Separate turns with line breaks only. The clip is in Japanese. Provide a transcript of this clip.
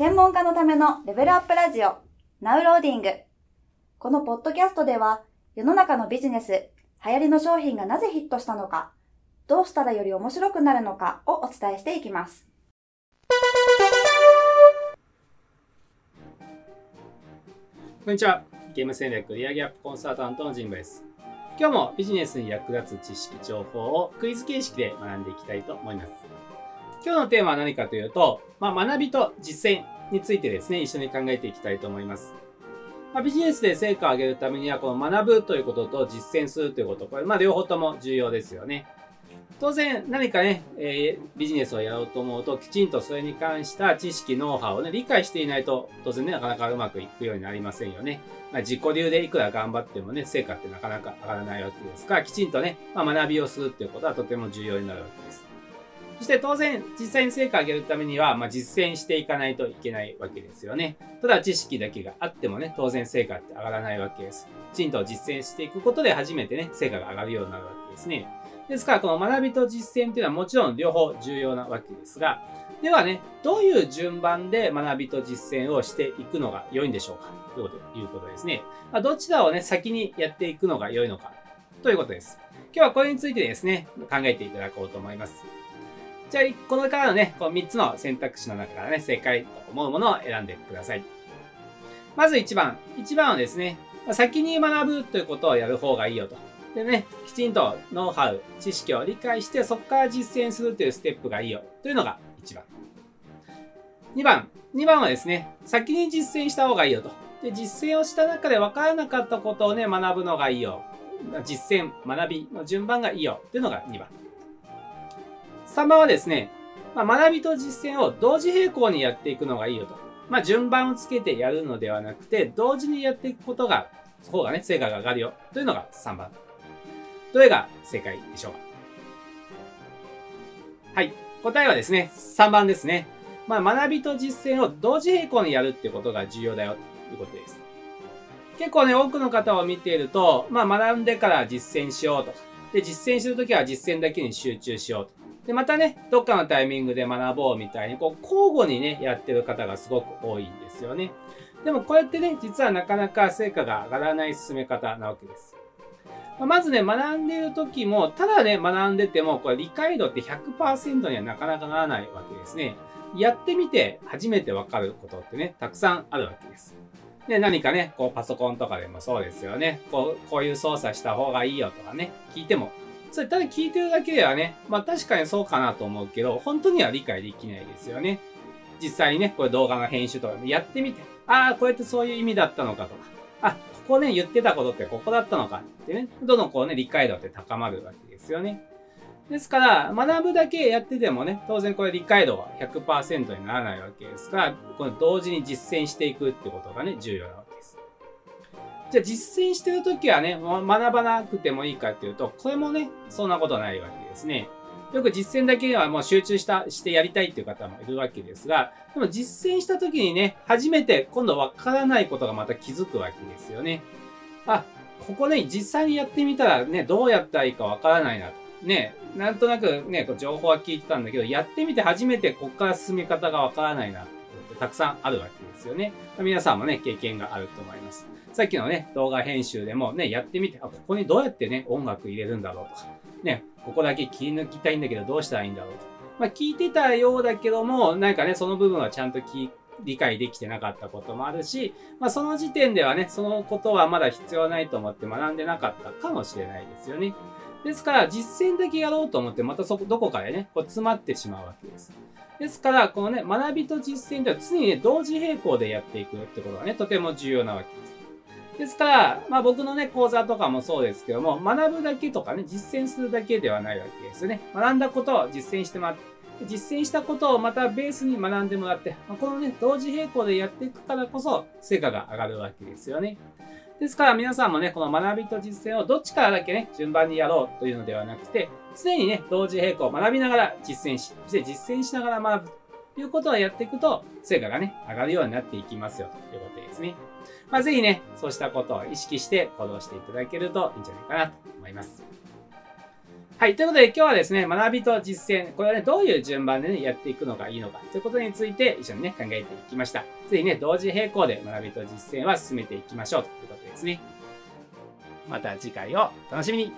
専門家のためのレベルアップラジオ、ナウローディング。このポッドキャストでは、世の中のビジネス、流行りの商品がなぜヒットしたのか、どうしたらより面白くなるのかをお伝えしていきます。
こんにちは。ゲーム戦略売上アップコンサルタントの神保です。今日もビジネスに役立つ知識、情報をクイズ形式で学んでいきたいと思います。今日のテーマは何かというと、まあ、学びと実践についてですね、一緒に考えていきたいと思います。まあ、ビジネスで成果を上げるためには、この学ぶということと実践するということ、これ、まあ、両方とも重要ですよね。当然、何かね、えー、ビジネスをやろうと思うと、きちんとそれに関した知識、ノウハウをね、理解していないと、当然ね、なかなかうまくいくようになりませんよね。まあ、自己流でいくら頑張ってもね、成果ってなかなか上がらないわけですから、きちんとね、まあ、学びをするっていうことはとても重要になるわけです。そして当然、実際に成果を上げるためには、まあ、実践していかないといけないわけですよね。ただ知識だけがあってもね、当然成果って上がらないわけです。きちんと実践していくことで初めてね、成果が上がるようになるわけですね。ですから、この学びと実践っていうのはもちろん両方重要なわけですが、ではね、どういう順番で学びと実践をしていくのが良いんでしょうか？ということですね。ま、どちらをね、先にやっていくのが良いのか？ということです。今日はこれについてですね、考えていただこうと思います。じゃあ、このからのね、この3つの選択肢の中からね、正解と思うものを選んでください。まず1番。1番はですね、先に学ぶということをやる方がいいよと。でね、きちんとノウハウ、知識を理解して、そこから実践するというステップがいいよというのが1番。2番。2番はですね、先に実践した方がいいよと。で、実践をした中で分からなかったことをね、学ぶのがいいよ。実践、学びの順番がいいよというのが2番。3番はですね、まあ、学びと実践を同時並行にやっていくのがいいよと。まあ、順番をつけてやるのではなくて、同時にやっていくことが、そ方がね、成果が上がるよというのが3番。どれが正解でしょうか？はい。答えはですね、3番ですね。まあ、学びと実践を同時並行にやるってことが重要だよということです。結構ね、多くの方を見ていると、まあ、学んでから実践しようとか、で、実践するときは実践だけに集中しようと。で、またね、どっかのタイミングで学ぼうみたいに、こう、交互にね、やってる方がすごく多いんですよね。でも、こうやってね、実はなかなか成果が上がらない進め方なわけです。まずね、学んでいる時も、ただね、学んでても、これ理解度って100%にはなかなかならないわけですね。やってみて初めてわかることってね、たくさんあるわけです。で、何かね、こうパソコンとかでもそうですよね。こう、こういう操作した方がいいよとかね、聞いても、それただ聞いてるだけではね、まあ確かにそうかなと思うけど、本当には理解できないですよね。実際にね、これ動画の編集とかでやってみて、ああ、こうやってそういう意味だったのかとか、あ、ここね、言ってたことってここだったのかってね、どんどんこうね、理解度って高まるわけですよね。ですから、学ぶだけやっててもね、当然これ理解度は100%にならないわけですが、この同時に実践していくってことがね、重要なわけです。じゃあ実践してるときはね、学ばなくてもいいかっていうと、これもね、そんなことないわけですね。よく実践だけではもう集中した、してやりたいっていう方もいるわけですが、でも実践した時にね、初めて今度わからないことがまた気づくわけですよね。あ、ここね、実際にやってみたらね、どうやったらいいかわからないなと。ね、なんとなくね、情報は聞いてたんだけど、やってみて初めてこっから進め方がわからないなったくさんあるわけですよね。皆さんもね、経験があると思います。さっきのね、動画編集でもね、やってみて、あ、ここにどうやってね、音楽入れるんだろうとか、ね、ここだけ切り抜きたいんだけどどうしたらいいんだろうと。まあ、聞いてたようだけども、なんかね、その部分はちゃんと聞理解できてなかったこともあるし、まあ、その時点ではね、そのことはまだ必要ないと思って学んでなかったかもしれないですよね。ですから、実践だけやろうと思って、またそこ、どこかでね、こう詰まってしまうわけです。ですから、このね、学びと実践では常にね、同時並行でやっていくってことがね、とても重要なわけです。ですから、まあ僕のね、講座とかもそうですけども、学ぶだけとかね、実践するだけではないわけですよね。学んだことを実践してもらって、実践したことをまたベースに学んでもらって、このね、同時並行でやっていくからこそ、成果が上がるわけですよね。ですから皆さんもね、この学びと実践をどっちからだけね、順番にやろうというのではなくて、常にね、同時並行、学びながら実践し、そして実践しながら学ぶということをやっていくと、成果がね、上がるようになっていきますよということですね。まあ、ぜひね、そうしたことを意識して行動していただけるといいんじゃないかなと思います。はい。ということで今日はですね、学びと実践、これはね、どういう順番で、ね、やっていくのがいいのかということについて一緒にね、考えていきました。ぜひね、同時並行で学びと実践は進めていきましょうということですね。また次回を楽しみに